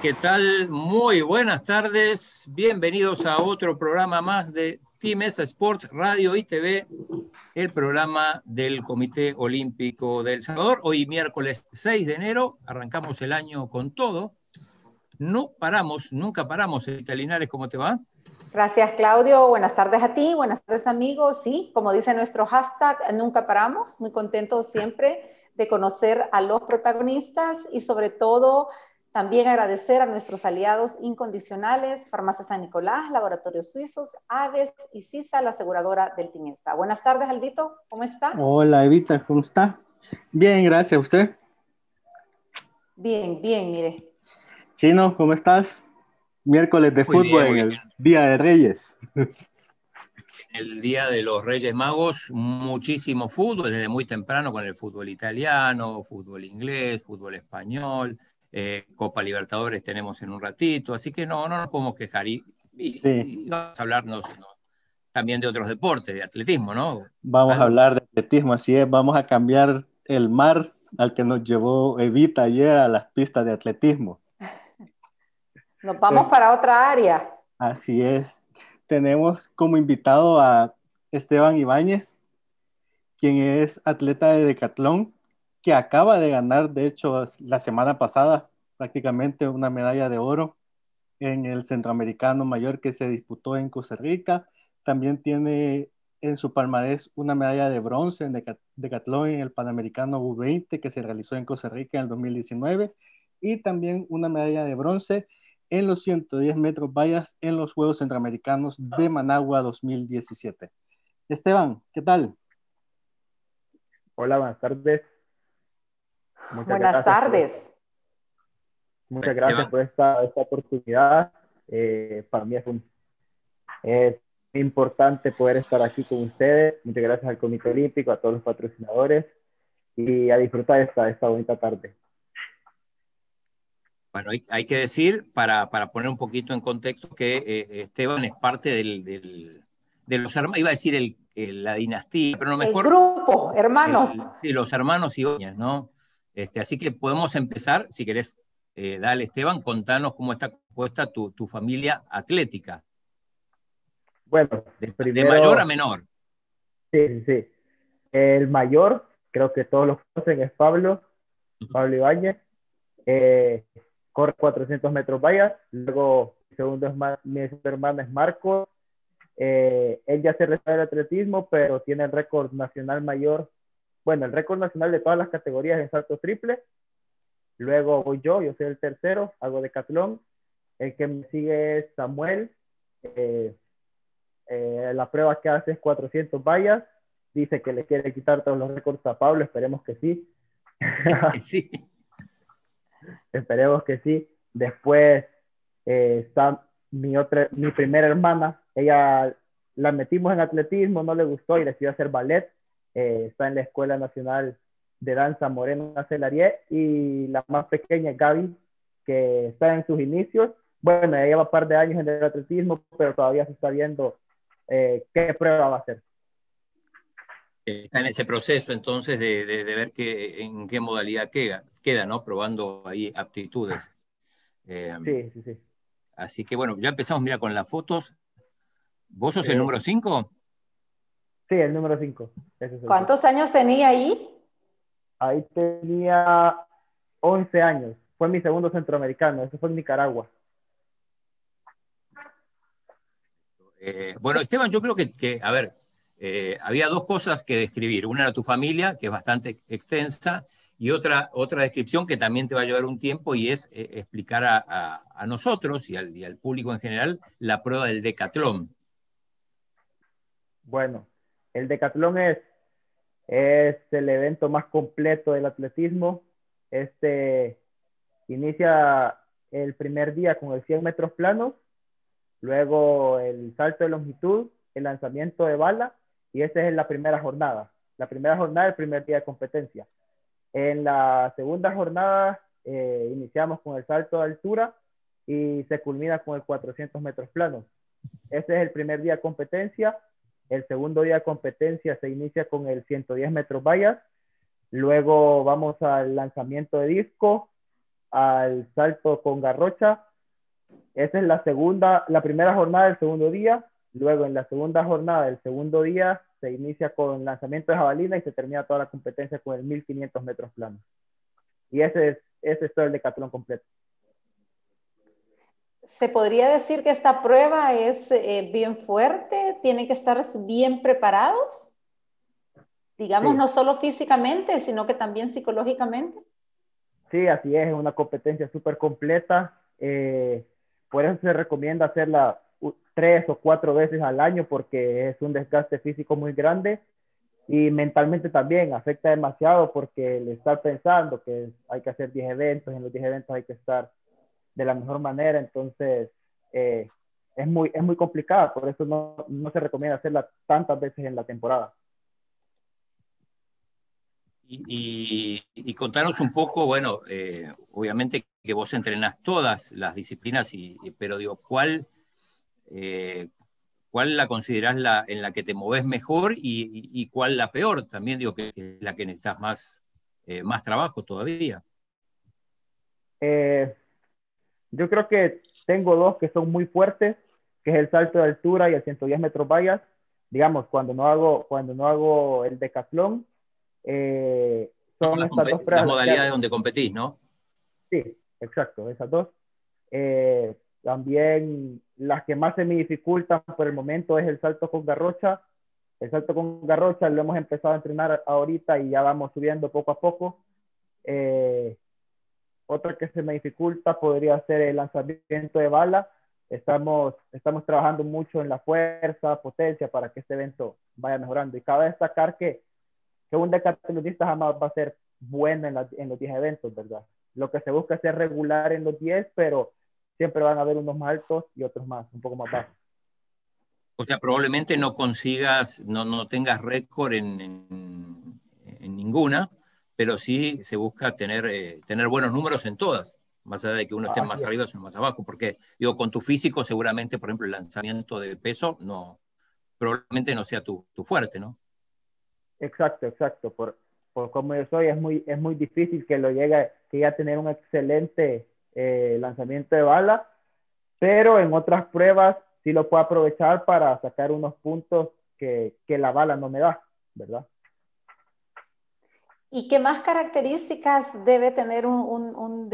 ¿qué tal? Muy buenas tardes. Bienvenidos a otro programa más de Team Sports Radio y TV, el programa del Comité Olímpico del Salvador. Hoy miércoles 6 de enero, arrancamos el año con todo. No paramos, nunca paramos. Linares, ¿cómo te va? Gracias, Claudio. Buenas tardes a ti, buenas tardes, amigos. Sí, como dice nuestro hashtag, nunca paramos. Muy contentos siempre de conocer a los protagonistas y sobre todo también agradecer a nuestros aliados incondicionales, Farmacia San Nicolás, Laboratorios Suizos, Aves y CISA, la aseguradora del Tinesa. Buenas tardes, Aldito, ¿cómo está? Hola, Evita, ¿cómo está? Bien, gracias. ¿A usted? Bien, bien, mire. Chino, ¿cómo estás? Miércoles de fútbol en el Día de Reyes. El Día de los Reyes Magos, muchísimo fútbol, desde muy temprano con el fútbol italiano, fútbol inglés, fútbol español, eh, Copa Libertadores tenemos en un ratito, así que no, no nos podemos quejar. Y, vamos a hablarnos también de otros deportes, de atletismo, ¿no? Vamos a hablar de atletismo, así es, vamos a cambiar el mar al que nos llevó Evita ayer a las pistas de atletismo. Nos vamos para otra área. Así es. Tenemos como invitado a Esteban Ibáñez, quien es atleta de decatlón, que acaba de ganar, de hecho, la semana pasada prácticamente una medalla de oro en el Centroamericano Mayor que se disputó en Costa Rica. También tiene en su palmarés una medalla de bronce en decatlón en el Panamericano U20 que se realizó en Costa Rica en el 2019 y también una medalla de bronce en los 110 metros vallas en los Juegos Centroamericanos de Managua 2017. Esteban, ¿qué tal? Hola, buenas tardes. Buenas tardes. muchas gracias por esta, esta oportunidad. Eh, para mí es, un, es importante poder estar aquí con ustedes. Muchas gracias al Comité Olímpico, a todos los patrocinadores y a disfrutar esta, esta bonita tarde. Bueno, hay, que decir, para, para, poner un poquito en contexto, que eh, Esteban es parte del, del, de los hermanos, iba a decir el, la dinastía, pero no mejor. El grupo, hermanos. sí, los hermanos Ibáñez, ¿no? Este, así que podemos empezar, si querés, eh, dale Esteban, contanos cómo está compuesta tu, tu familia atlética. Bueno, de, mayor a menor. Sí, sí. El mayor, creo que todos lo conocen, es Pablo, Pablo Ibáñez. Eh, corre 400 metros vallas. Luego, segundo es mi hermano es Marco. Eh, él ya se resta del atletismo, pero tiene el récord nacional mayor bueno, el récord nacional de todas las categorías en salto triple. Luego voy yo, yo soy el tercero, hago decatlón. El que me sigue es Samuel. Eh, eh, la prueba que hace es 400 vallas. Dice que le quiere quitar todos los récords a Pablo. Esperemos que sí. sí. Esperemos que sí. Después eh, está mi, otra, mi primera hermana. Ella la metimos en atletismo, no le gustó y decidió hacer ballet eh, está en la Escuela Nacional de Danza Morena Celarie y la más pequeña, Gaby, que está en sus inicios. Bueno, ella lleva un par de años en el atletismo, pero todavía se está viendo eh, qué prueba va a hacer. Está en ese proceso entonces de, de, ver qué, en qué modalidad queda, queda, ¿no? Probando ahí aptitudes. Eh, sí, sí, sí. Así que bueno, ya empezamos, mira, con las fotos. ¿Vos sos el número 5? Sí, el número 5. ¿Cuántos años tenía ahí? Ahí tenía 11 años. Fue mi segundo centroamericano. Eso fue en Nicaragua. Eh, bueno, Esteban, yo creo que, a ver, eh, había dos cosas que describir. Una era tu familia, que es bastante extensa, y otra, otra descripción que también te va a llevar un tiempo y es eh, explicar a, a, nosotros y al, y al, público en general la prueba del decatlón. Bueno, el decatlón es, es el evento más completo del atletismo. Este inicia el primer día con el 100 metros planos, luego el salto de longitud, el lanzamiento de bala, y esa es la primera jornada. La primera jornada, el primer día de competencia. En la segunda jornada eh, iniciamos con el salto de altura y se culmina con el 400 metros planos. Ese es el primer día de competencia el segundo día de competencia se inicia con el 110 metros vallas. Luego vamos al lanzamiento de disco. al salto con garrocha. Esa es la segunda, la primera jornada del segundo día. Luego en la segunda jornada del segundo día se inicia con lanzamiento de jabalina y se termina toda la competencia con el 1500 metros planos. Y ese es, ese es todo el decatlón completo. ¿Se podría decir que esta prueba es eh, bien fuerte? ¿Tienen que estar bien preparados? Digamos, no solo físicamente, sino que también psicológicamente. Sí, así es, es una competencia súper completa. Eh, por eso se recomienda hacerla tres o cuatro veces al año porque es un desgaste físico muy grande y mentalmente también afecta demasiado porque el estar pensando que hay que hacer 10 eventos, en los 10 eventos hay que estar de la mejor manera, entonces eh, es, muy, es muy complicada, por eso no, no, se recomienda hacerla tantas veces en la temporada. Y, y, contanos un poco, bueno, eh, obviamente que vos entrenas todas las disciplinas, y, pero digo, ¿cuál eh, ¿cuál la considerás la, en la que te moves mejor y, cuál la peor? También digo que, es la que necesitas más, eh, más trabajo todavía. Eh, yo creo que tengo dos que son muy fuertes, que es el salto de altura y el 110 metros vallas. Digamos, cuando no hago, cuando no hago el decatlón, son las, estas dos las modalidades donde competís, ¿no? Sí, exacto, esas dos. También las que más se me dificultan por el momento es el salto con garrocha. El salto con garrocha lo hemos empezado a entrenar ahorita y ya vamos subiendo poco a poco. Eh, otra que se me dificulta podría ser el lanzamiento de bala. Estamos, estamos trabajando mucho en la fuerza, potencia para que este evento vaya mejorando. Y cabe destacar que, que un decatlonista jamás va a ser bueno en, en los 10 eventos, ¿verdad? Lo que se busca es ser regular en los 10, pero siempre van a haber unos más altos y otros más, un poco más bajos. O sea, probablemente no consigas, no, no tengas récord en, en, ninguna, pero sí se busca tener, eh, tener buenos números en todas, más allá de que uno esté más arriba o más abajo, porque digo, con tu físico seguramente, por ejemplo, el lanzamiento de peso no, probablemente no sea tu, tu fuerte, ¿no? Exacto, exacto. Por, por como yo soy, es muy, es muy difícil que lo llegue, que ya tener un excelente eh, lanzamiento de bala, pero en otras pruebas sí lo puedo aprovechar para sacar unos puntos que, que la bala no me da, ¿verdad? ¿Y qué más características debe tener un, un, un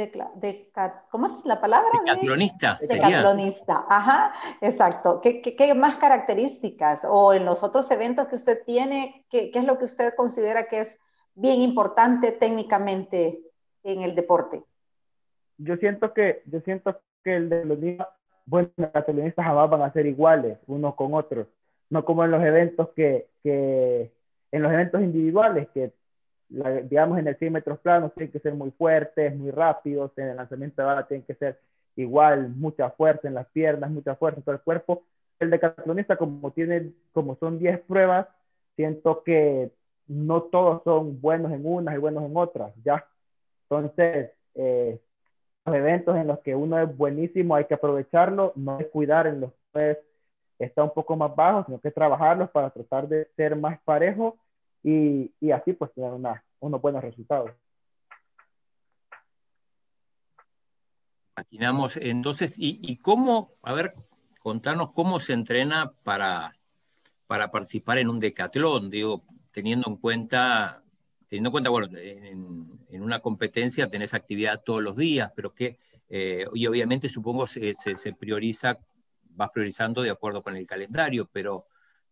¿cómo es la palabra? Decatlonista. Decatlonista, ajá, exacto. ¿Qué, ¿Qué, qué, más características? O en los otros eventos que usted tiene, ¿qué, ¿qué, es lo que usted considera que es bien importante técnicamente en el deporte? yo siento que, yo siento que el de los niños, bueno, los catalanistas jamás van a ser iguales unos con otros, no como en los eventos que, que en los eventos individuales, que digamos en el 100 metros planos tienen que ser muy fuertes, muy rápidos, en el lanzamiento de bala tienen que ser igual, mucha fuerza en las piernas, mucha fuerza en todo el cuerpo. El decatlonista, como, tiene, como son 10 pruebas, siento que no todos son buenos en unas y buenos en otras, ¿ya? Entonces, eh, eventos en los que uno es buenísimo hay que aprovecharlo, no es cuidar en los que está un poco más bajo, sino que trabajarlos para tratar de ser más parejo y, y así pues tener una, unos buenos resultados. Imaginamos, entonces, ¿y, ¿y, cómo, a ver, contarnos cómo se entrena para, para participar en un decatlón? Digo, teniendo en cuenta teniendo en cuenta, bueno, en, en, una competencia tenés actividad todos los días, pero que, eh, y obviamente supongo se, se, se, prioriza, vas priorizando de acuerdo con el calendario, pero,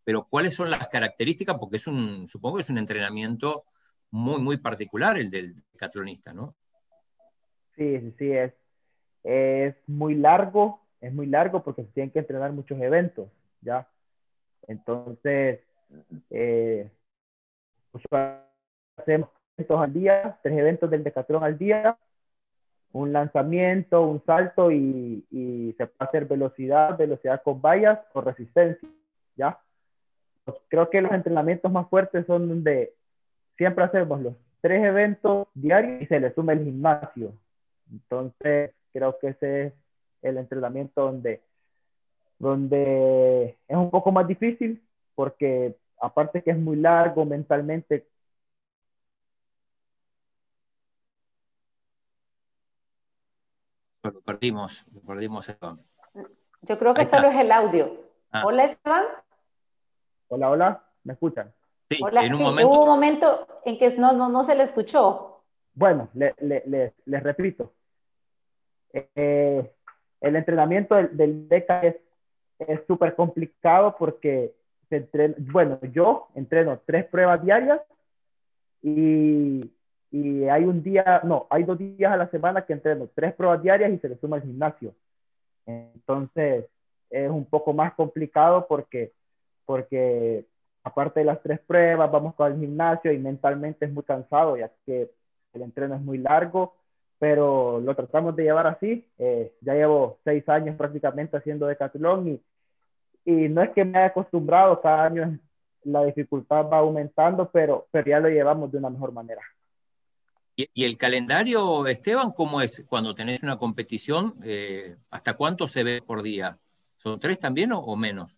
pero ¿cuáles son las características? Porque es un, supongo que es un entrenamiento muy, muy particular el del catlonista, ¿no? Sí, sí, sí, es, es muy largo, es muy largo porque se tienen que entrenar muchos eventos, ¿ya? Entonces, eh, pues, hacemos eventos al día, tres eventos del Decatlón al día, un lanzamiento, un salto y, y, se puede hacer velocidad, velocidad con vallas o resistencia, ¿ya? Creo que los entrenamientos más fuertes son donde siempre hacemos los tres eventos diarios y se le suma el gimnasio. Entonces, creo que ese es el entrenamiento donde, donde es un poco más difícil porque aparte que es muy largo mentalmente, Lo perdimos, lo perdimos. Yo creo que solo es el audio. Ah. Hola, Esteban. Hola, hola, ¿me escuchan? Sí, en un momento... hubo un momento en que no, no, no se le escuchó. Bueno, les repito. Eh, el entrenamiento del, del DECA es súper complicado porque se entrena, bueno, yo entreno tres pruebas diarias y, y, hay un día, no, hay dos días a la semana que entreno tres pruebas diarias y se le suma el gimnasio. Entonces, es un poco más complicado porque, porque aparte de las tres pruebas, vamos con el gimnasio y mentalmente es muy cansado, ya que el entreno es muy largo, pero lo tratamos de llevar así. Eh, ya llevo seis años prácticamente haciendo decatlón y, y no es que me haya acostumbrado, cada año la dificultad va aumentando, pero, pero ya lo llevamos de una mejor manera. ¿Y, el calendario, Esteban, cómo es cuando tenés una competición? Eh, ¿Hasta cuánto se ve por día? ¿Son tres también o, menos?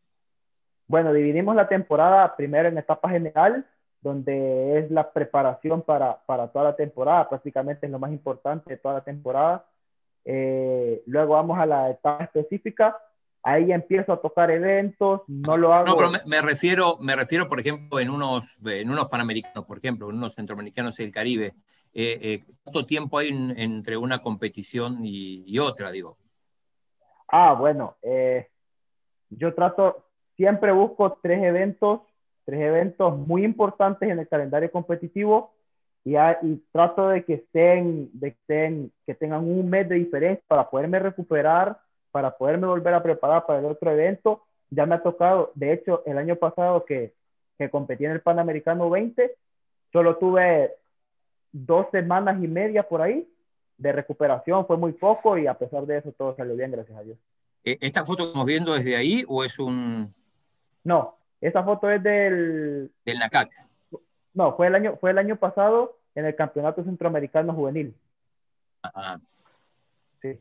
Bueno, dividimos la temporada primero en etapa general, donde es la preparación para, para toda la temporada, prácticamente es lo más importante de toda la temporada. Eh, luego vamos a la etapa específica, ahí empiezo a tocar eventos, no lo hago. No, pero me, refiero, me refiero, por ejemplo, en unos, en unos panamericanos, por ejemplo, en unos centroamericanos del Caribe. Eh, eh, ¿Cuánto tiempo hay entre una competición y, y, otra, digo? Ah, bueno, eh, yo trato, siempre busco tres eventos, tres eventos muy importantes en el calendario competitivo y, y trato de que estén, de que estén, que tengan un mes de diferencia para poderme recuperar, para poderme volver a preparar para el otro evento. Ya me ha tocado, de hecho, el año pasado que, que competí en el Panamericano 20, solo tuve dos semanas y media por ahí de recuperación, fue muy poco y a pesar de eso todo salió bien, gracias a Dios. ¿E-, ¿Esta foto que estamos viendo es de ahí o es un...? No, esa foto es del... Del NACAC. No, fue el año, fue el año pasado en el Campeonato Centroamericano Juvenil. Ajá. Sí.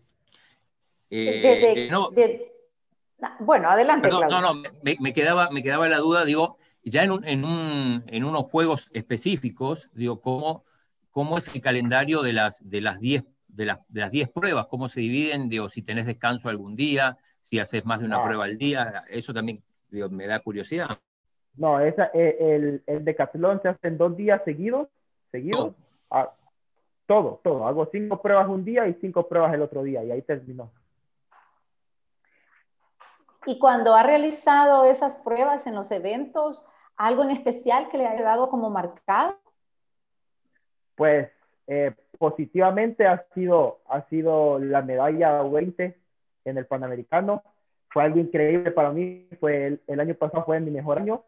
Eh, bueno, adelante. no, no, me, quedaba, me quedaba la duda, digo, ya en, un, en, un, en unos juegos específicos, digo, ¿cómo, cómo es el calendario de las, de las 10 de las, de las 10 pruebas, cómo se dividen, digo, si tenés descanso algún día, si haces más de una ah. prueba al día, eso también me da curiosidad. No, esa, eh, el, el decatlón se hace en dos días seguidos, seguidos. Ah, todo, todo. Hago cinco pruebas un día y cinco pruebas el otro día y ahí terminó. Y cuando ha realizado esas pruebas en los eventos, ¿algo en especial que le haya dado como marcado? Pues eh, positivamente ha sido, ha sido la medalla 20 en el Panamericano. Fue algo increíble para mí. Fue el, año pasado fue mi mejor año.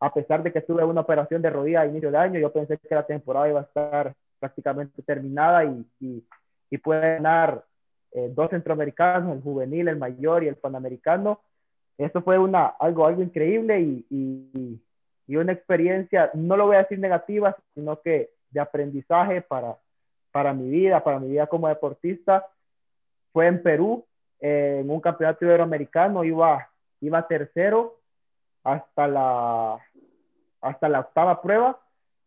A pesar de que tuve una operación de rodilla a inicio de año, yo pensé que la temporada iba a estar prácticamente terminada y, y, y pude ganar eh, dos centroamericanos, el juvenil, el mayor y el panamericano. Esto fue una, algo, algo increíble y, y, y una experiencia, no lo voy a decir negativa, sino que de aprendizaje para, para mi vida, para mi vida como deportista, fue en Perú, en un campeonato iberoamericano, iba, iba tercero hasta la, hasta la octava prueba.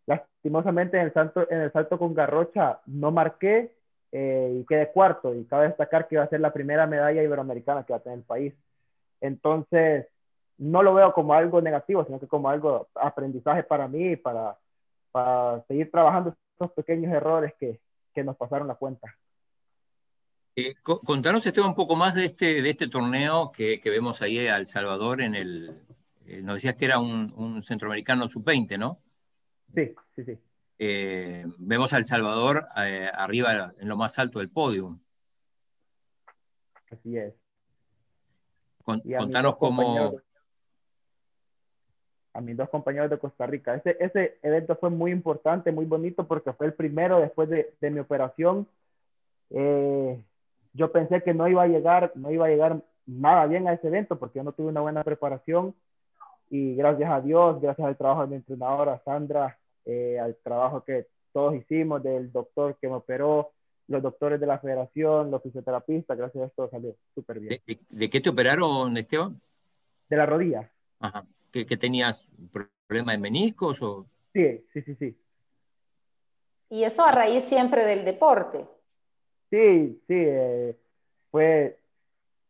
Lastimosamente en el salto, en el salto con Garrocha no marqué eh, y quedé cuarto. Y cabe destacar que iba a ser la primera medalla iberoamericana que va a tener el país. Entonces, no lo veo como algo negativo, sino que como algo aprendizaje para mí, para, para seguir trabajando esos pequeños errores que, que nos pasaron la cuenta. Eh, contanos, Esteban, un poco más de este, de este torneo que, que vemos ahí a El Salvador en el... Eh, nos decías que era un, un centroamericano sub-20, ¿no? Sí, sí, sí. Eh, vemos a El Salvador arriba en lo más alto del podio. Así es. contanos cómo... A mis dos compañeros de Costa Rica. Ese, ese evento fue muy importante, muy bonito, porque fue el primero después de, de mi operación. Eh, yo pensé que no iba a llegar, no iba a llegar nada bien a ese evento porque yo no tuve una buena preparación y gracias a Dios, gracias al trabajo de mi entrenadora Sandra, eh, al trabajo que todos hicimos, del doctor que me operó, los doctores de la federación, los fisioterapistas, gracias a esto salió súper bien. ¿De, qué te operaron, Esteban? De la rodilla. Ajá. ¿Que, tenías problema de meniscos o...? Sí, sí, sí, sí. ¿Y eso a raíz siempre del deporte? Sí, sí. Eh, fue,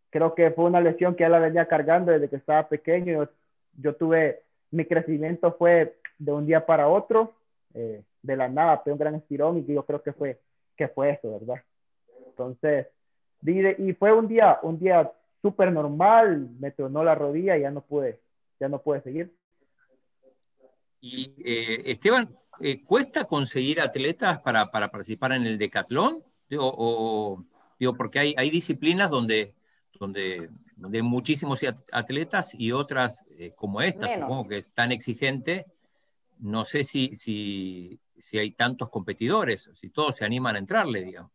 creo que fue una lesión que ya la venía cargando desde que estaba pequeño. Yo, tuve, mi crecimiento fue de un día para otro, eh, de la nada, fue un gran estirón y yo creo que fue, que fue eso, ¿verdad? Entonces, y fue un día, un día súper normal, me tronó la rodilla y ya no pude, ya no pude seguir. Y eh, Esteban, ¿cuesta conseguir atletas para, para, participar en el decatlón? O, digo, porque hay, hay disciplinas donde, donde, donde, hay muchísimos atletas y otras eh, como esta, supongo que es tan exigente. No sé si, si, si hay tantos competidores, si todos se animan a entrarle, digamos.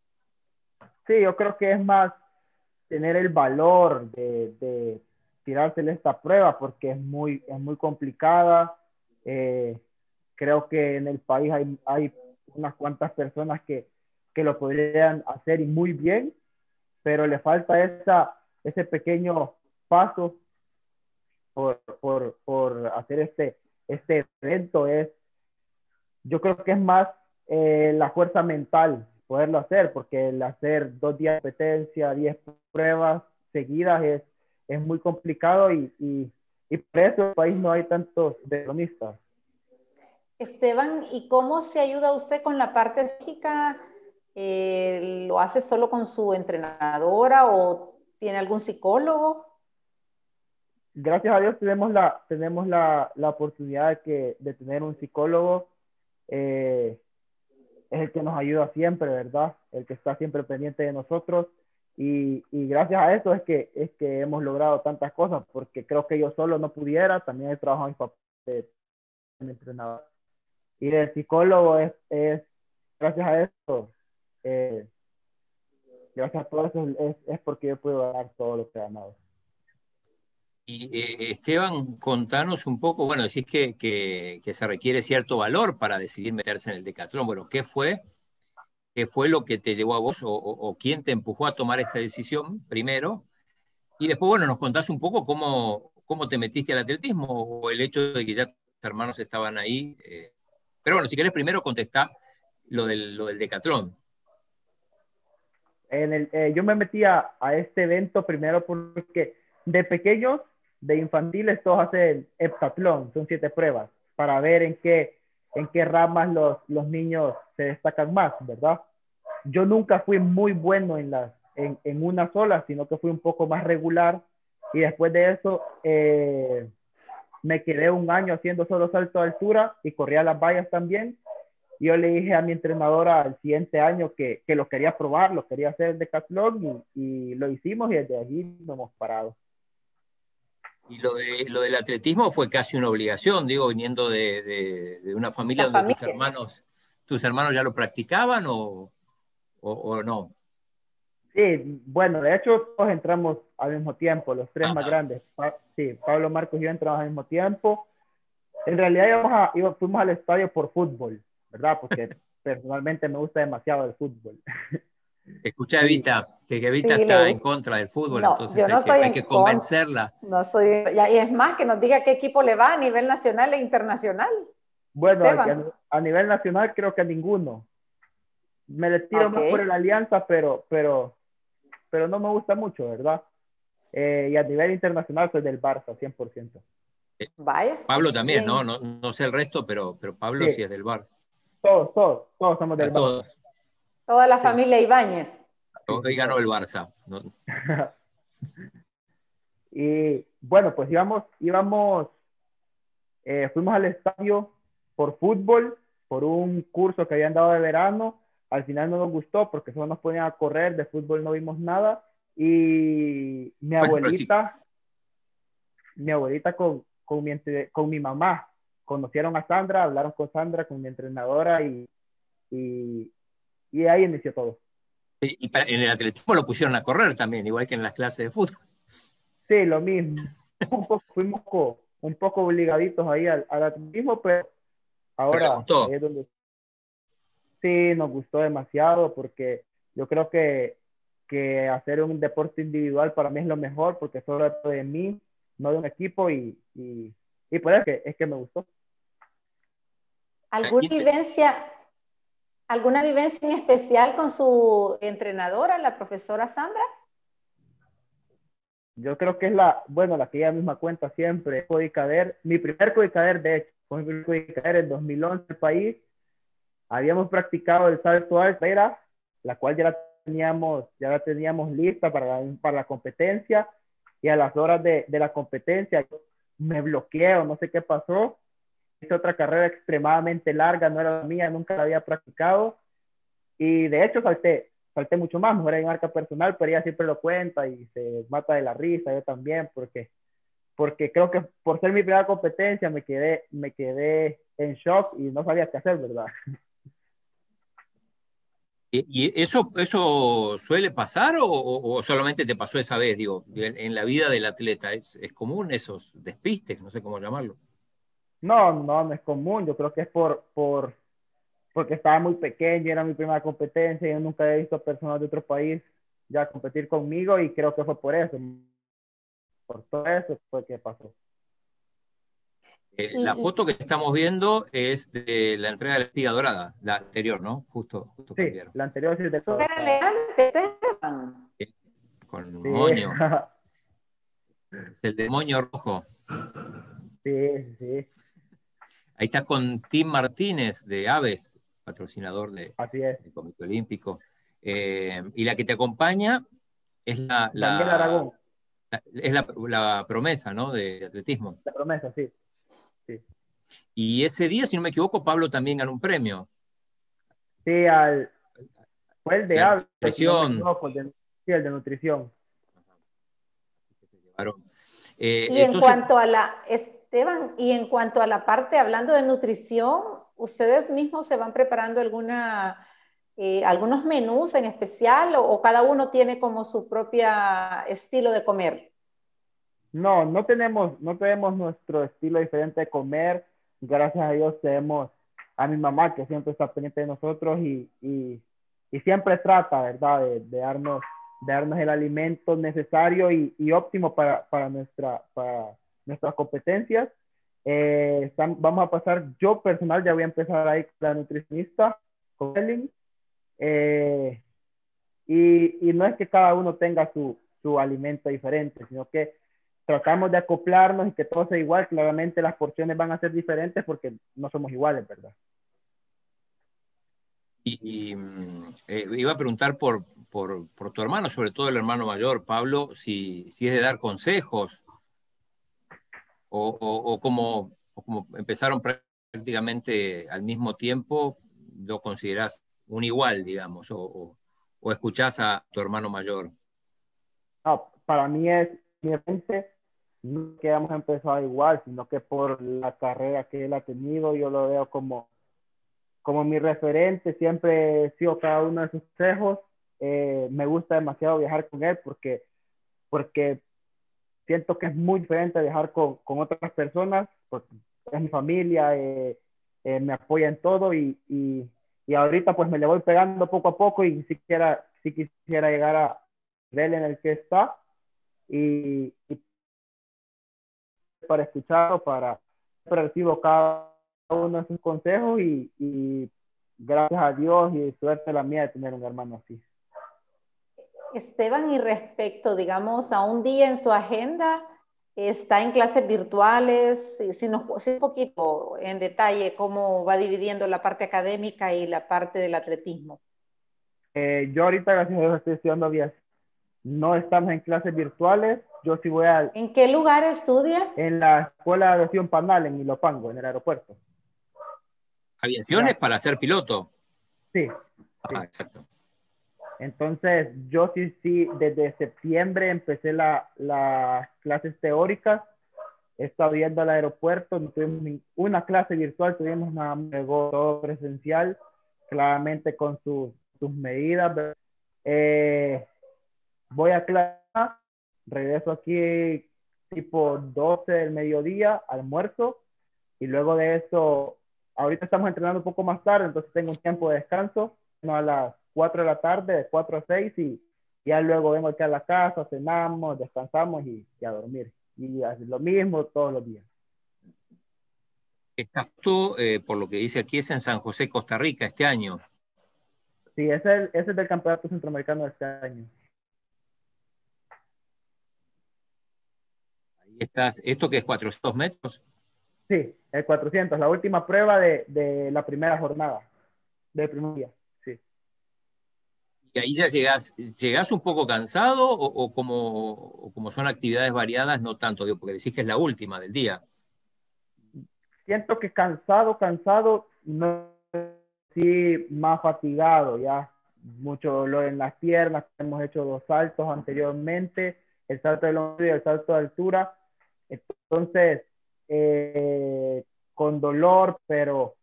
Sí, yo creo que es más tener el valor de, de tirársele esta prueba porque es muy, es muy complicada. Eh, creo que en el país hay, hay unas cuantas personas que, que, lo podrían hacer y muy bien, pero le falta esa, ese pequeño paso por, por, por hacer este, este evento. Es, yo creo que es más eh, la fuerza mental poderlo hacer, porque el hacer dos días de competencia, diez pruebas seguidas es, es muy complicado y, y, y, por eso en el país no hay tantos delonistas. Esteban, ¿y cómo se ayuda usted con la parte psíquica? Eh, ¿Lo hace solo con su entrenadora o tiene algún psicólogo? Gracias a Dios tenemos la, tenemos la, la oportunidad de, que, de tener un psicólogo. Eh, es el que nos ayuda siempre, ¿verdad? El que está siempre pendiente de nosotros. Y, y, gracias a eso es que, es que hemos logrado tantas cosas, porque creo que yo solo no pudiera, también he trabajado en papá de entrenador. Y el psicólogo es, es gracias a eso, eh, gracias a todo eso es, es, porque yo puedo dar todo lo que he ganado. Y eh, Esteban, contanos un poco, bueno, decís que, que, que, se requiere cierto valor para decidir meterse en el decatlón. Bueno, ¿qué fue? ¿Qué fue lo que te llevó a vos o, o, o, quién te empujó a tomar esta decisión primero? Y después, bueno, nos contás un poco cómo, cómo te metiste al atletismo o el hecho de que ya tus hermanos estaban ahí. Eh. Pero bueno, si querés primero contestar lo del, lo del decatlón. En el, eh, yo me metí a, a este evento primero porque de pequeños de infantiles todos hacen heptatlón, son siete pruebas, para ver en qué, en qué ramas los, los niños se destacan más, ¿verdad? Yo nunca fui muy bueno en, las, en, en una sola, sino que fui un poco más regular y después de eso eh, me quedé un año haciendo solo salto de altura y corría las vallas también. Y yo le dije a mi entrenadora al siguiente año que, que lo quería probar, lo quería hacer de decatlón y, y lo hicimos y desde allí nos hemos parado. Y lo, de, lo del atletismo fue casi una obligación, digo, viniendo de, de, de una familia La donde familia. tus hermanos, tus hermanos ya lo practicaban o, o, o, no. Sí, bueno, de hecho todos entramos al mismo tiempo, los tres Ajá. más grandes. Pa sí, Pablo, Marcos y yo entramos al mismo tiempo. En realidad íbamos a, íbamos, fuimos al estadio por fútbol, ¿verdad? Porque personalmente me gusta demasiado el fútbol. Escucha, Evita, que Evita sí, está en contra del fútbol, no, entonces hay, no que, hay que, convencerla. No soy, y es más, que nos diga qué equipo le va a nivel nacional e internacional. Bueno, a, a, nivel nacional creo que ninguno. Me le tiro okay. más por la alianza, pero, pero, pero no me gusta mucho, ¿verdad? Eh, y a nivel internacional soy del Barça, 100%. Eh, Vaya. Pablo también, ¿no? ¿no? No sé el resto, pero, pero Pablo sí, sí es del Barça. Todos, todos, todos somos del Barça. Todos. Toda la familia Ibáñez. Hoy ganó el Barça. ¿no? y bueno, pues íbamos, íbamos eh, fuimos al estadio por fútbol, por un curso que habían dado de verano. Al final no nos gustó porque solo nos ponían a correr, de fútbol no vimos nada. Y mi abuelita, sí. mi abuelita con, con, mi, con mi mamá, conocieron a Sandra, hablaron con Sandra, con mi entrenadora y, y, y ahí inició todo. Y para, en el atletismo lo pusieron a correr también, igual que en las clases de fútbol. Sí, lo mismo. un poco, fuimos un poco obligaditos ahí al, al atletismo, pero ahora pero es donde sí nos gustó demasiado porque yo creo que, que hacer un deporte individual para mí es lo mejor porque solo de mí, no de un equipo y, y, y por eso es que, es que me gustó. ¿Alguna vivencia, ¿Alguna vivencia en especial con su entrenadora, la profesora Sandra? yo creo que es la, bueno, la que ella misma cuenta siempre, Codicader, mi primer Codicader, de hecho, fue mi primer Codicader en 2011 en el país. Habíamos practicado el salto alta, la cual ya la teníamos, ya la teníamos lista para, para la competencia, y a las horas de, de la competencia me bloqueo, no sé qué pasó. Hice otra carrera extremadamente larga, no era la mía, nunca la había practicado. Y de hecho salté, salté mucho más, mejor en marca personal, pero ella siempre lo cuenta y se mata de la risa, yo también, porque, porque creo que por ser mi primera competencia me quedé, me quedé en shock y no sabía qué hacer, ¿verdad? ¿Y eso, eso suele pasar o, solamente te pasó esa vez? Digo, en, la vida del atleta, ¿es, ¿es, común esos despistes? No sé cómo llamarlo. No, no, no es común. Yo creo que es por, por, porque estaba muy pequeño, era mi primera competencia, yo nunca he visto personas de otro país ya competir conmigo y creo que fue por eso. Por todo eso fue que pasó. Eh, la foto que estamos viendo es de la entrega de la espiga dorada, la anterior, ¿no? Justo, justo sí, la anterior sí de Súper elegante, Esteban. Con moño. es el demonio rojo. Sí, sí. Ahí está con Tim Martínez de Aves, patrocinador de, del Comité Olímpico. Eh, y la que te acompaña es la, la, es la, promesa ¿no? de atletismo. La promesa, sí. Y ese día, si no me equivoco, Pablo también ganó un premio. Sí, al, fue el de. Nutrición. sí, el de nutrición. Eh, y en cuanto a la, Esteban, y en cuanto a la parte, hablando de nutrición, ¿ustedes mismos se van preparando eh, algunos menús en especial o, cada uno tiene como su propia estilo de comer? No, no tenemos, no tenemos nuestro estilo diferente de comer gracias a Dios tenemos a mi mamá que siempre está pendiente de nosotros y, y, siempre trata, ¿verdad?, de, de, darnos, darnos el alimento necesario y, y óptimo para, para, nuestra, para nuestras competencias. Eh, vamos a pasar, yo personal ya voy a empezar ahí con la nutricionista, con Ellen, eh, y, y no es que cada uno tenga su, su alimento diferente, sino que tratamos de acoplarnos y que todo sea igual. Claramente las porciones van a ser diferentes porque no somos iguales, ¿verdad? Y, mm, eh, iba a preguntar por, por, por, tu hermano, sobre todo el hermano mayor, Pablo, si, si es de dar consejos o, como, empezaron prácticamente al mismo tiempo, lo consideras un igual, digamos, o, o, escuchás a tu hermano mayor. No, para mí es, mi no que hemos empezado igual, sino que por la carrera que él ha tenido, yo lo veo como, como mi referente, siempre he sido cada uno de sus consejos. Eh, me gusta demasiado viajar con él porque, porque siento que es muy diferente viajar con, con otras personas, porque es mi familia, eh, eh, me apoya en todo y, y, y, ahorita pues me le voy pegando poco a poco y si quisiera, si quisiera llegar a él en el que está y, y para escucharlo, para recibo cada uno de sus consejos y, gracias a Dios y suerte la mía de tener un hermano así. Esteban, y respecto, digamos, a un día en su agenda, está en clases virtuales, si nos si un poquito en detalle cómo va dividiendo la parte académica y la parte del atletismo. Eh, yo ahorita, gracias a Dios, estoy estudiando vías. No estamos en clases virtuales, yo sí voy a... ¿En qué lugar estudia? En la Escuela de Aviación Panal, en Ilopango, en el aeropuerto. ¿Aviaciones para ser piloto? Sí. Ah, exacto. Entonces, yo sí, sí, desde septiembre empecé las clases teóricas. He estado viendo al aeropuerto, no tuvimos una clase virtual, tuvimos nada todo presencial, claramente con sus, sus medidas. Eh, voy a clase regreso aquí tipo 12 del mediodía, almuerzo, y luego de eso, ahorita estamos entrenando un poco más tarde, entonces tengo un tiempo de descanso, no a las 4 de la tarde, de 4 a 6, y ya luego vengo aquí a la casa, cenamos, descansamos y, a dormir. Y lo mismo todos los días. Estás tú, eh, por lo que dice aquí, es en San José, Costa Rica, este año. Sí, ese es, ese es del Campeonato Centroamericano de este año. Estás, ¿Esto que es 400 metros? Sí, el 400, la última prueba de, de la primera jornada, de primer día. ¿Y ahí ya llegas, llegas un poco cansado o, como, como son actividades variadas, no tanto? Digo, porque decís que es la última del día. Siento que cansado, cansado, no, sí, más fatigado ya. Mucho dolor en las piernas, hemos hecho dos saltos anteriormente, el salto de hombro y el salto de altura. Entonces, eh, con dolor, pero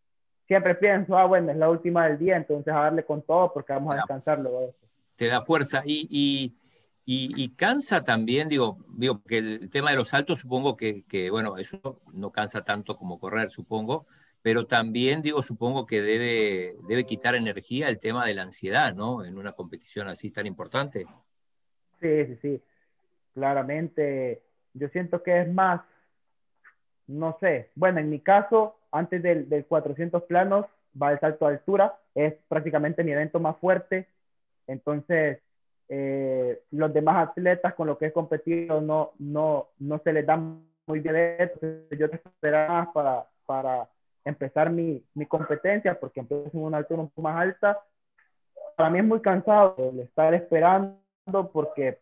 siempre pienso, ah, bueno, es la última del día, entonces a darle con todo porque vamos a descansar luego Te da fuerza y, y, y, cansa también, digo, digo, porque el tema de los saltos supongo que, que, bueno, eso no cansa tanto como correr, supongo, pero también, digo, supongo que debe, debe quitar energía el tema de la ansiedad, ¿no? En una competición así tan importante. Sí, sí, sí, claramente. Yo siento que es más no sé, bueno, en mi caso, antes del, del 400 planos va el salto de altura, es prácticamente mi evento más fuerte, entonces eh, los demás atletas con los que he competido no, no, no se les da muy bien entonces yo te esperaba para, para empezar mi, mi competencia, porque empiezo en una altura un poco más alta. Para mí es muy cansado el estar esperando porque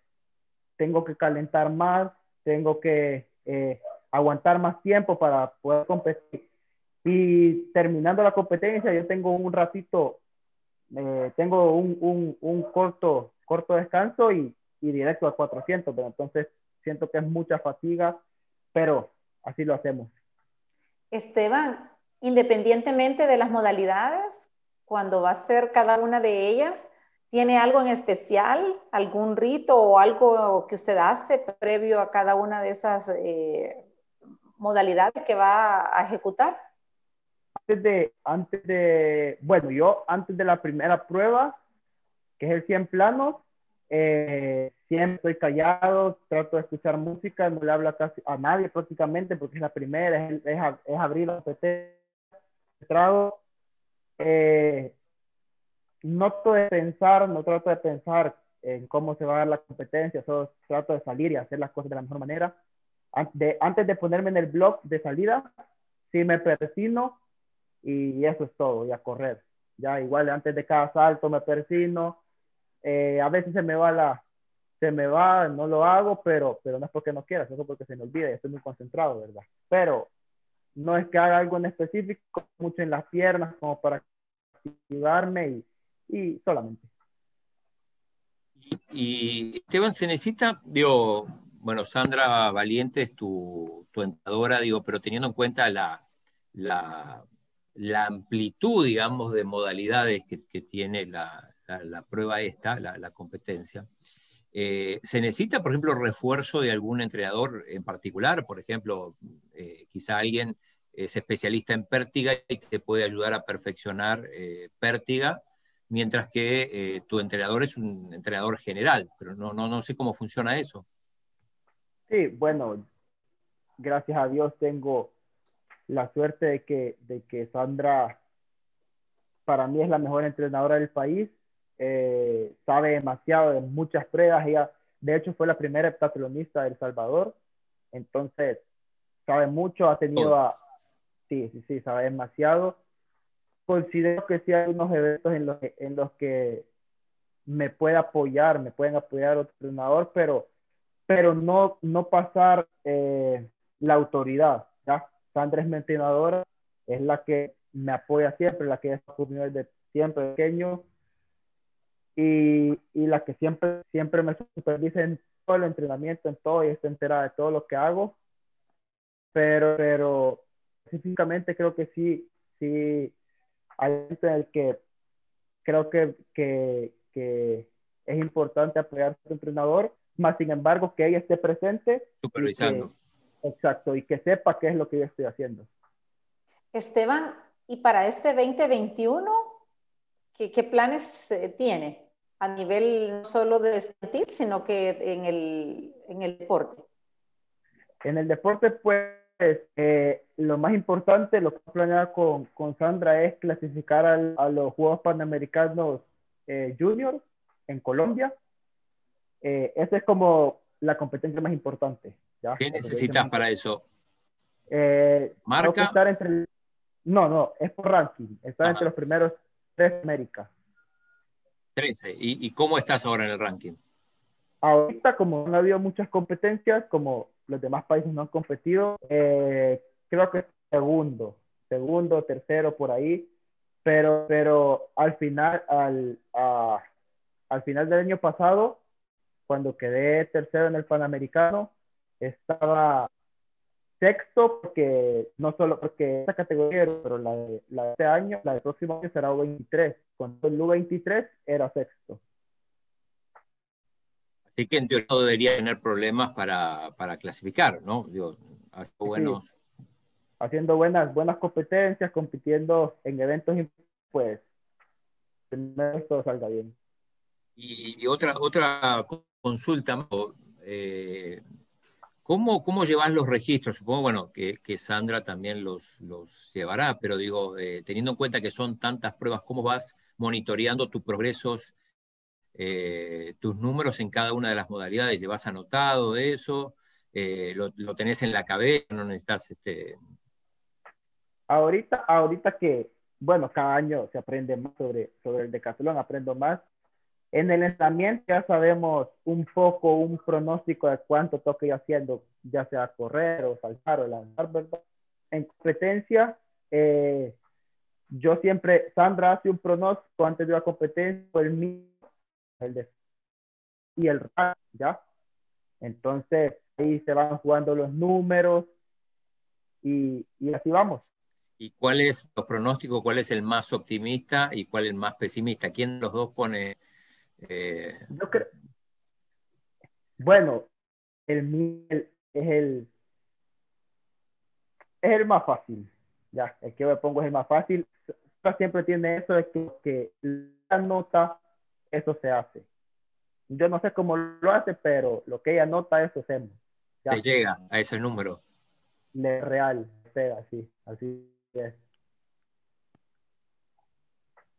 tengo que calentar más, tengo que eh, aguantar más tiempo para poder competir. Y terminando la competencia, yo tengo un ratito, eh, tengo un, un, un, corto, corto descanso y, y directo a 400, pero entonces siento que es mucha fatiga, pero así lo hacemos. Esteban, independientemente de las modalidades, cuando va a ser cada una de ellas, ¿tiene algo en especial, algún rito o algo que usted hace previo a cada una de esas eh, modalidades que va a ejecutar? Antes de, antes de, bueno, yo antes de la primera prueba, que es el 100 planos, eh, siempre estoy callado, trato de escuchar música, no le hablo casi a nadie prácticamente porque es la primera, es, es, es abrir la PT, trago. Eh, de pensar, no trato de pensar en cómo se va a dar la competencia, solo trato de salir y hacer las cosas de la mejor manera antes de ponerme en el blog de salida, sí me persino y eso es todo, y a correr. Ya igual antes de cada salto me persino. Eh, a veces se me va la, se me va, no lo hago, pero, pero no es porque no quiera, es porque se me olvida y estoy muy concentrado, ¿verdad? Pero no es que haga algo en específico, mucho en las piernas como para activarme y, y solamente. Y, Esteban, se necesita, digo, bueno, Sandra Valiente es tu, tu entrenadora, digo, pero teniendo en cuenta la, la, la amplitud, digamos, de modalidades que, tiene la, la, prueba esta, la, competencia, eh, ¿se necesita, por ejemplo, refuerzo de algún entrenador en particular? Por ejemplo, eh, quizá alguien es especialista en pértiga y te puede ayudar a perfeccionar eh, pértiga, mientras que tu entrenador es un entrenador general, pero no, no, no sé cómo funciona eso. Sí, bueno, gracias a Dios tengo la suerte de que, de que Sandra para mí es la mejor entrenadora del país, eh, sabe demasiado de muchas pruebas, ella de hecho fue la primera heptatlonista de El Salvador, entonces sabe mucho, ha tenido a, sí, sí, sí, sabe demasiado. Considero que sí hay unos eventos en los, en los que me puede apoyar, me pueden apoyar otro entrenador, pero pero no, no pasar eh, la autoridad. ¿ya? Sandra es mi entrenadora, es la que me apoya siempre, la que es conmigo desde siempre pequeño y, y, la que siempre, siempre me supervisa en todo el entrenamiento, en todo y está enterada de todo lo que hago. Pero, pero específicamente creo que sí, sí, hay en el que creo que, que, que es importante apoyar a su entrenador más sin embargo que ella esté presente. Supervisando. Exacto, y que sepa qué es lo que yo estoy haciendo. Esteban, ¿y para este 2021 qué, qué planes eh, tiene a nivel no solo de estudiantil, sino que en el, en el deporte? En el deporte, pues, eh, lo más importante, lo que planeado con, con Sandra es clasificar a los Juegos Panamericanos eh, Junior en Colombia eh, esa es como la competencia más importante. ¿Qué necesitas para eso? Eh, ¿Marca? Estar entre, no, no, es por ranking. Estar entre los primeros tres América. 13. ¿Y, cómo estás ahora en el ranking? Ahorita, como no ha habido muchas competencias, como los demás países no han competido, eh, creo que segundo, segundo, tercero, por ahí. Pero, pero al final, al, al final del año pasado, cuando quedé tercero en el Panamericano, estaba sexto porque no solo porque esa categoría, pero la de, la de este año, la del próximo año será U23. Cuando el U23 era sexto. Así que en teoría no debería tener problemas para, para clasificar, ¿no? Digo, buenos. Haciendo buenas, buenas competencias, compitiendo en eventos, pues, todo salga bien. Y, otra, otra consulta, eh, ¿cómo, ¿cómo llevas los registros? Supongo, bueno, que, que Sandra también los, los llevará, pero digo, eh, teniendo en cuenta que son tantas pruebas, ¿cómo vas monitoreando tus progresos, eh, tus números en cada una de las modalidades? ¿Llevas anotado eso? Lo, lo, tenés en la cabeza? ¿No necesitas este...? Ahorita, ahorita que, bueno, cada año se aprende más sobre, sobre el decatlón, aprendo más en el entrenamiento ya sabemos un poco, un pronóstico de cuánto toque ir haciendo, ya sea correr o saltar o lanzar, ¿verdad? En competencia, eh, yo siempre, Sandra hace un pronóstico antes de la competencia, el mío, el de, y el ¿ya? Entonces, ahí se van jugando los números y, y así vamos. ¿Y cuál es los pronósticos? ¿Cuál es el más optimista y cuál es el más pesimista? ¿Quién de los dos pone eh, Yo creo. Bueno, el es el es el más fácil. Ya, el que me pongo es el más fácil. Siempre tiene eso de que, la nota, eso se hace. Yo no sé cómo lo hace, pero lo que ella nota, eso hacemos. Ya. llega a ese número. Le real, pega, así, así es.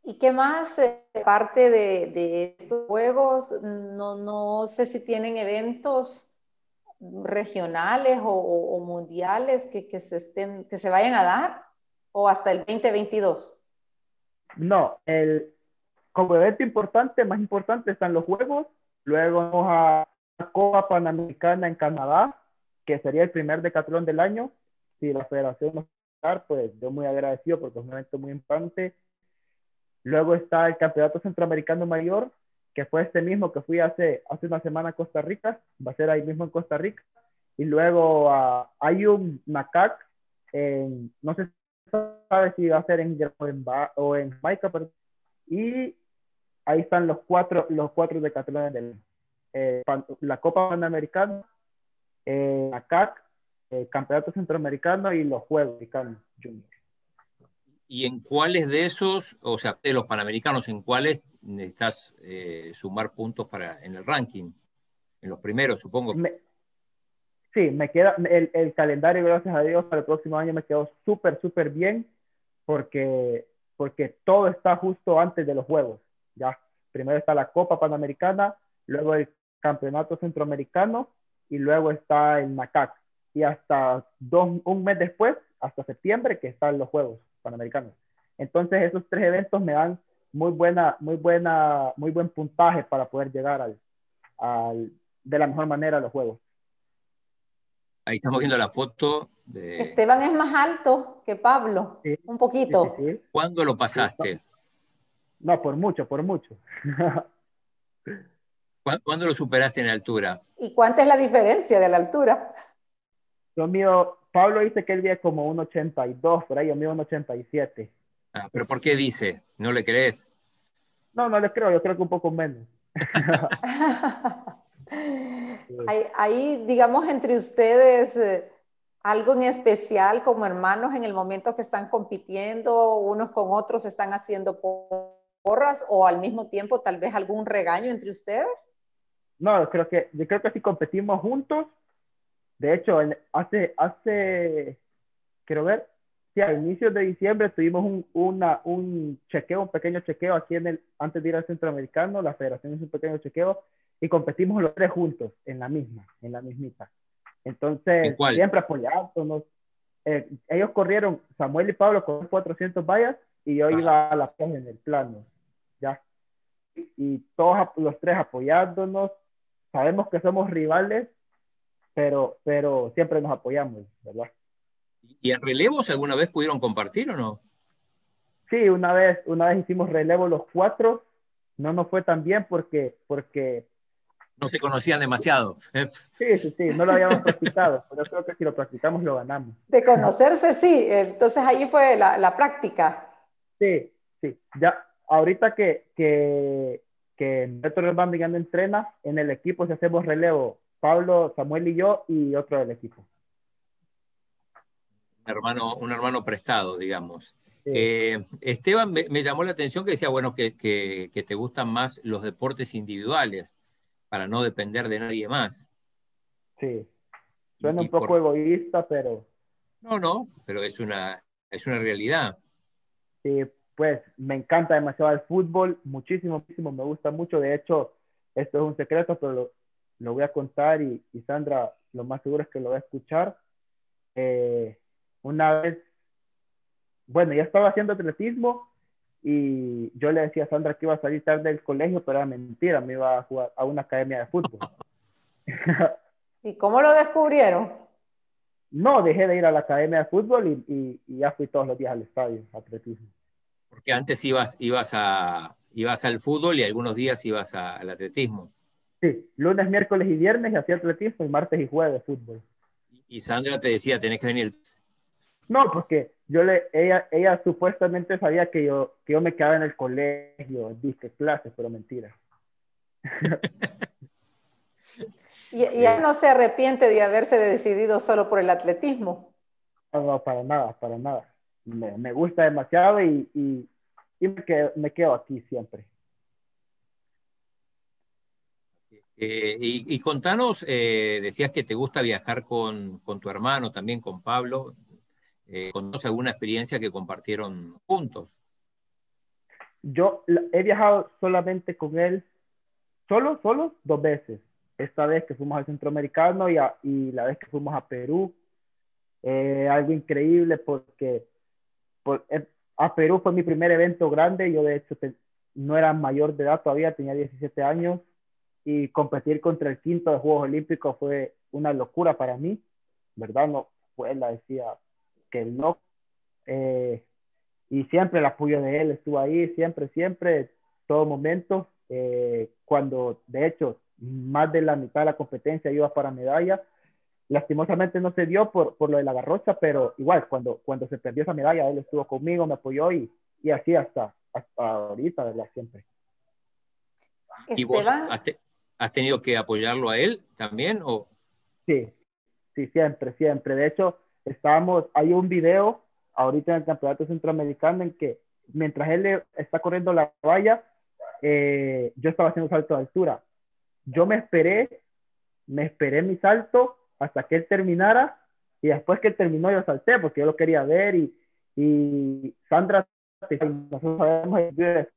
¿Y qué más, eh, parte de, estos juegos? No, no sé si tienen eventos regionales o, mundiales que, que, se estén, que se vayan a dar o hasta el 2022. No, el, como evento importante, más importante están los juegos, luego vamos a la Copa Panamericana en Canadá, que sería el primer decatlón del año. Si la federación nos pues yo muy agradecido porque es un evento muy importante Luego está el Campeonato Centroamericano Mayor, que fue este mismo que fui hace, hace una semana a Costa Rica, va a ser ahí mismo en Costa Rica. Y luego uh, hay un NACAC, en, no sé si va a ser en, o en Jamaica, y ahí están los cuatro, los cuatro de Cataluña del eh, la Copa Panamericana, eh, el Campeonato Centroamericano y los Juegos Americanos Junior. ¿Y en cuáles de esos, o sea, de los panamericanos, en cuáles necesitas eh, sumar puntos para, en el ranking? En los primeros, supongo. sí, me queda el, el, calendario, gracias a Dios, para el próximo año me quedó súper, súper bien porque, porque todo está justo antes de los Juegos. Ya, primero está la Copa Panamericana, luego el Campeonato Centroamericano y luego está el NACAC. Y hasta dos, un mes después, hasta septiembre, que están los Juegos panamericanos. Entonces esos tres eventos me dan muy buena, muy buena, muy buen puntaje para poder llegar al, al de la mejor manera a los juegos. Ahí estamos viendo la foto de... Esteban es más alto que Pablo, un poquito. ¿Cuándo lo pasaste? No, por mucho, por mucho. ¿Cuándo lo superaste en altura? ¿Y cuánta es la diferencia de la altura? Yo mío Pablo dice que él vive como un 82, por ahí yo mido un 87. Ah, pero ¿por qué dice? ¿No le crees? No, no le creo, yo creo que un poco menos. hay, digamos, entre ustedes eh, algo en especial como hermanos en el momento que están compitiendo, unos con otros están haciendo porras o al mismo tiempo tal vez algún regaño entre ustedes? No, creo que, yo creo que si competimos juntos, de hecho, hace, hace, quiero ver, sí, a inicios de diciembre tuvimos un, una, un chequeo, un pequeño chequeo aquí en el, antes de ir al centroamericano, la federación hizo un pequeño chequeo y competimos los tres juntos en la misma, en la mismita. Entonces, siempre apoyándonos. Eh, ellos corrieron, Samuel y Pablo con 400 vallas y yo iba a la en el plano, ¿ya? Y todos los tres apoyándonos. Sabemos que somos rivales, pero, pero siempre nos apoyamos, ¿verdad? ¿Y en relevos alguna vez pudieron compartir o no? Sí, una vez, una vez hicimos relevo los cuatro. No nos fue tan bien porque, porque no se conocían demasiado. Sí, sí, sí, no lo habíamos practicado, pero creo que si lo practicamos lo ganamos. De conocerse, sí, entonces ahí fue la, la práctica. Sí, sí, ya, ahorita que, que, que Neto Van entrena, en el equipo si hacemos relevo, Pablo, Samuel y yo, y otro del equipo. Un hermano, un hermano prestado, digamos. Eh, Esteban, me, me, llamó la atención que decía, bueno, que, que, que te gustan más los deportes individuales para no depender de nadie más. Sí, suena un poco egoísta, pero... No, no, pero es una, es una realidad. Sí, pues me encanta demasiado el fútbol, muchísimo, muchísimo, me gusta mucho. De hecho, esto es un secreto, pero lo, voy a contar y, Sandra lo más seguro es que lo va a escuchar. Eh, una vez, bueno, ya estaba haciendo atletismo y yo le decía a Sandra que iba a salir tarde del colegio, pero era mentira, me iba a jugar a una academia de fútbol. ¿Y cómo lo descubrieron? No, dejé de ir a la academia de fútbol y, ya fui todos los días al estadio, atletismo. Porque antes ibas, ibas, a, ibas al fútbol y algunos días ibas al atletismo. Sí, lunes, miércoles y viernes hacía atletismo y martes y jueves fútbol. Y Sandra te decía, tenés que venir. No, porque yo le, ella, ella supuestamente sabía que yo, que yo me quedaba en el colegio, dije clases, pero mentira. y, ella no se arrepiente de haberse decidido solo por el atletismo. No, para nada, para nada. Me, gusta demasiado y, y, me, quedo, me, quedo, aquí siempre. Eh, y, contanos, eh, decías que te gusta viajar con, con tu hermano, también con Pablo eh, ¿Conoce alguna experiencia que compartieron juntos? Yo he viajado solamente con él, solo, solo, dos veces. Esta vez que fuimos al centroamericano y, y la vez que fuimos a Perú. Eh, algo increíble porque a Perú fue mi primer evento grande. Yo, de hecho, no era mayor de edad todavía, tenía 17 años. Y competir contra el quinto de Juegos Olímpicos fue una locura para mí, ¿verdad? No, pues la decía, que no. Eh, y siempre el apoyo de él estuvo ahí, siempre, siempre, todo momento. Eh, cuando, de hecho, más de la mitad de la competencia iba para medalla. Lastimosamente no se dio por, por lo de la garrocha, pero igual, cuando, cuando se perdió esa medalla, él estuvo conmigo, me apoyó y, y así hasta, hasta ahorita, ¿verdad? Siempre. ¿Y vos has, tenido que apoyarlo a él también? O? Sí, sí, siempre, siempre. De hecho, estábamos, hay un video ahorita en el campeonato centroamericano en que mientras él está corriendo la valla, eh, yo estaba haciendo salto de altura. Yo me esperé, me esperé mi salto hasta que él terminara y después que terminó yo salté porque yo lo quería ver y, y Sandra, nosotros sabemos,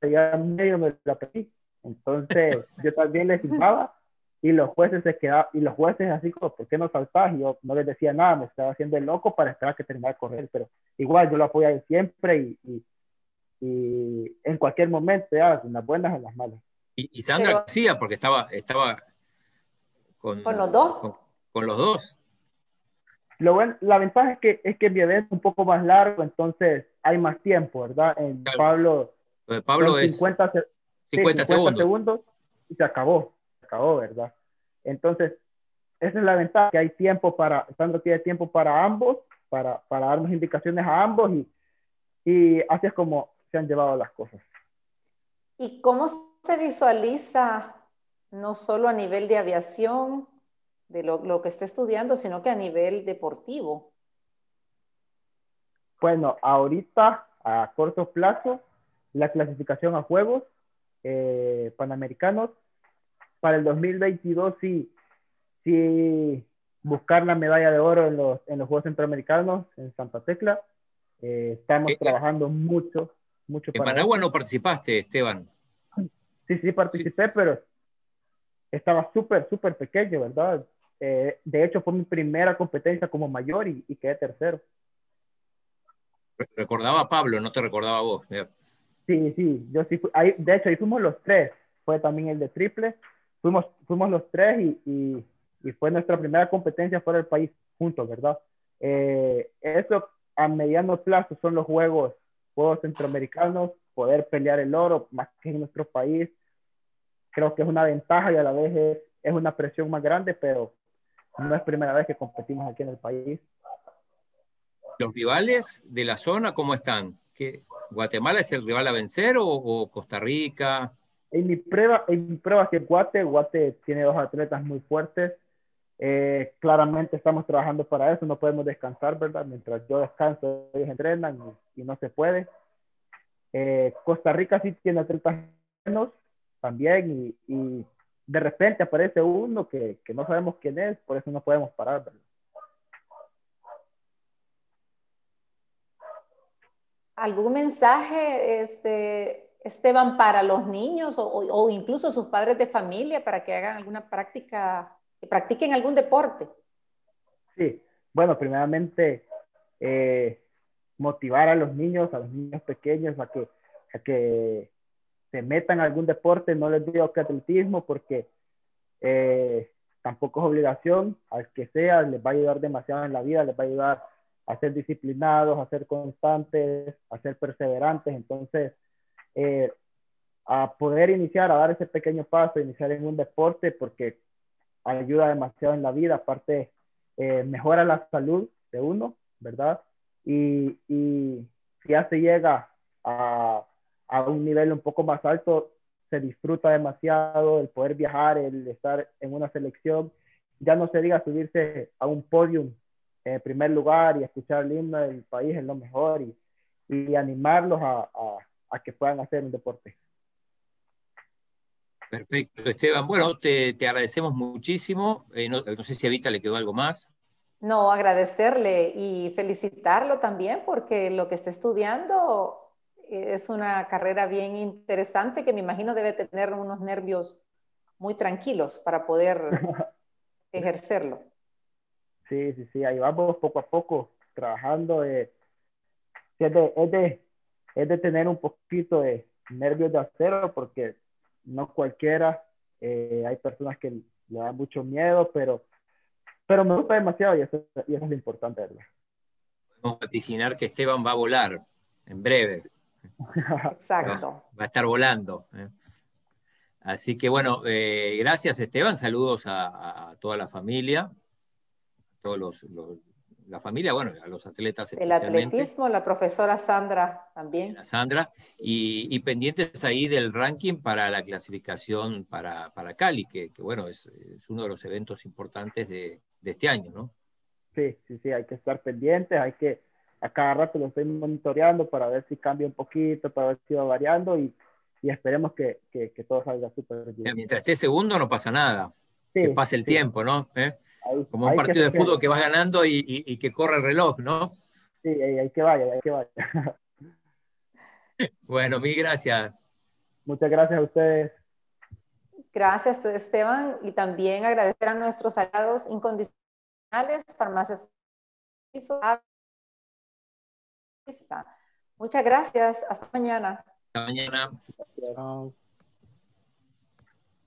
ya medio me la pedí. Entonces yo también le filmaba y los jueces se quedaban, y los jueces así como, ¿por qué no saltas? Y yo no les decía nada, me estaba haciendo el loco para esperar que terminara de correr, pero igual yo lo apoyaba siempre y, y, y, en cualquier momento, ya, en las buenas o en las malas. Y, Sandra hacía porque estaba, estaba con, con los dos. Con, los dos. Lo bueno, la ventaja es que, es que mi evento es un poco más largo, entonces hay más tiempo, ¿verdad? En Pablo, Pablo es 50, 50, segundos y se acabó acabó, ¿verdad? Entonces, esa es la ventaja, que hay tiempo para, Sandra tiene tiempo para ambos, para, para darnos indicaciones a ambos y, y así es como se han llevado las cosas. ¿Y cómo se visualiza no solo a nivel de aviación, de lo, lo que está estudiando, sino que a nivel deportivo? Bueno, ahorita a corto plazo, la clasificación a Juegos eh, Panamericanos para el 2022 sí, sí buscar la medalla de oro en los, en los Juegos Centroamericanos en Santa Tecla. Eh, estamos eh, eh, trabajando mucho, mucho. En Managua no participaste, Esteban. Sí, sí participé, pero estaba súper, súper pequeño, ¿verdad? eh, de hecho fue mi primera competencia como mayor y, quedé tercero. Recordaba a Pablo, no te recordaba a vos. Sí, sí, yo sí ahí, de hecho ahí fuimos los tres, fue también el de triple, fuimos, fuimos los tres y, y, fue nuestra primera competencia fuera del país juntos, ¿verdad? Eh, eso a mediano plazo son los juegos, juegos centroamericanos, poder pelear el oro más que en nuestro país, creo que es una ventaja y a la vez es, es una presión más grande, pero no es primera vez que competimos aquí en el país. ¿Los rivales de la zona cómo están? ¿Qué, ¿Guatemala es el rival a vencer o, Costa Rica? En mi prueba, en mi prueba que Guate, Guate tiene dos atletas muy fuertes. Eh, claramente estamos trabajando para eso, no podemos descansar, ¿verdad? Mientras yo descanso, ellos entrenan y, no se puede. Eh, Costa Rica sí tiene atletas buenos también y, y de repente aparece uno que, que, no sabemos quién es, por eso no podemos parar. ¿Algún mensaje, este, Esteban, para los niños o, o, incluso sus padres de familia para que hagan alguna práctica, que practiquen algún deporte? Sí, bueno, primeramente eh, motivar a los niños, a los niños pequeños a que, a que se metan a algún deporte, no les digo que atletismo porque eh, tampoco es obligación, al que sea, les va a ayudar demasiado en la vida, les va a ayudar a ser disciplinados, a ser constantes, a ser perseverantes, entonces eh, a poder iniciar, a dar ese pequeño paso, iniciar en un deporte porque ayuda demasiado en la vida, aparte eh, mejora la salud de uno, ¿verdad? Y, y si ya se llega a a un nivel un poco más alto, se disfruta demasiado el poder viajar, el estar en una selección. Ya no se diga subirse a un podium en primer lugar y escuchar el himno del país es lo mejor y, y animarlos a, a, que puedan hacer un deporte. Perfecto, Esteban. Bueno, te, te agradecemos muchísimo. Eh, no, no, sé si a Vita le quedó algo más. No, agradecerle y felicitarlo también porque lo que está estudiando es una carrera bien interesante que me imagino debe tener unos nervios muy tranquilos para poder ejercerlo. Sí, sí, sí, ahí vamos poco a poco trabajando. Eh, es, de, es, de, es, de, tener un poquito de nervios de acero porque no cualquiera, eh, hay personas que le dan mucho miedo, pero, pero me gusta demasiado y eso, y eso es lo importante, ¿verdad? Podemos vaticinar que Esteban va a volar en breve. Exacto. Va, a estar volando. ¿eh? Así que bueno, eh, gracias Esteban, saludos a, toda la familia, todos los, la familia, bueno, a los atletas El atletismo, la profesora Sandra también. La Sandra, y, pendientes ahí del ranking para la clasificación para, para Cali, que, bueno, es, uno de los eventos importantes de, de este año, ¿no? Sí, sí, sí, hay que estar pendientes, hay que a cada rato lo estoy monitoreando para ver si cambia un poquito, para ver si va variando y, y esperemos que, que, todo salga súper bien. Mientras esté segundo no pasa nada, que pase el tiempo, ¿no? ¿Eh? Como un partido de fútbol que vas ganando y, y, que corre el reloj, ¿no? Sí, hay, que vaya, hay que vaya. bueno, mil gracias. Muchas gracias a ustedes. Gracias, Esteban, y también agradecer a nuestros aliados incondicionales, farmacias Muchas gracias. Hasta mañana. Hasta mañana.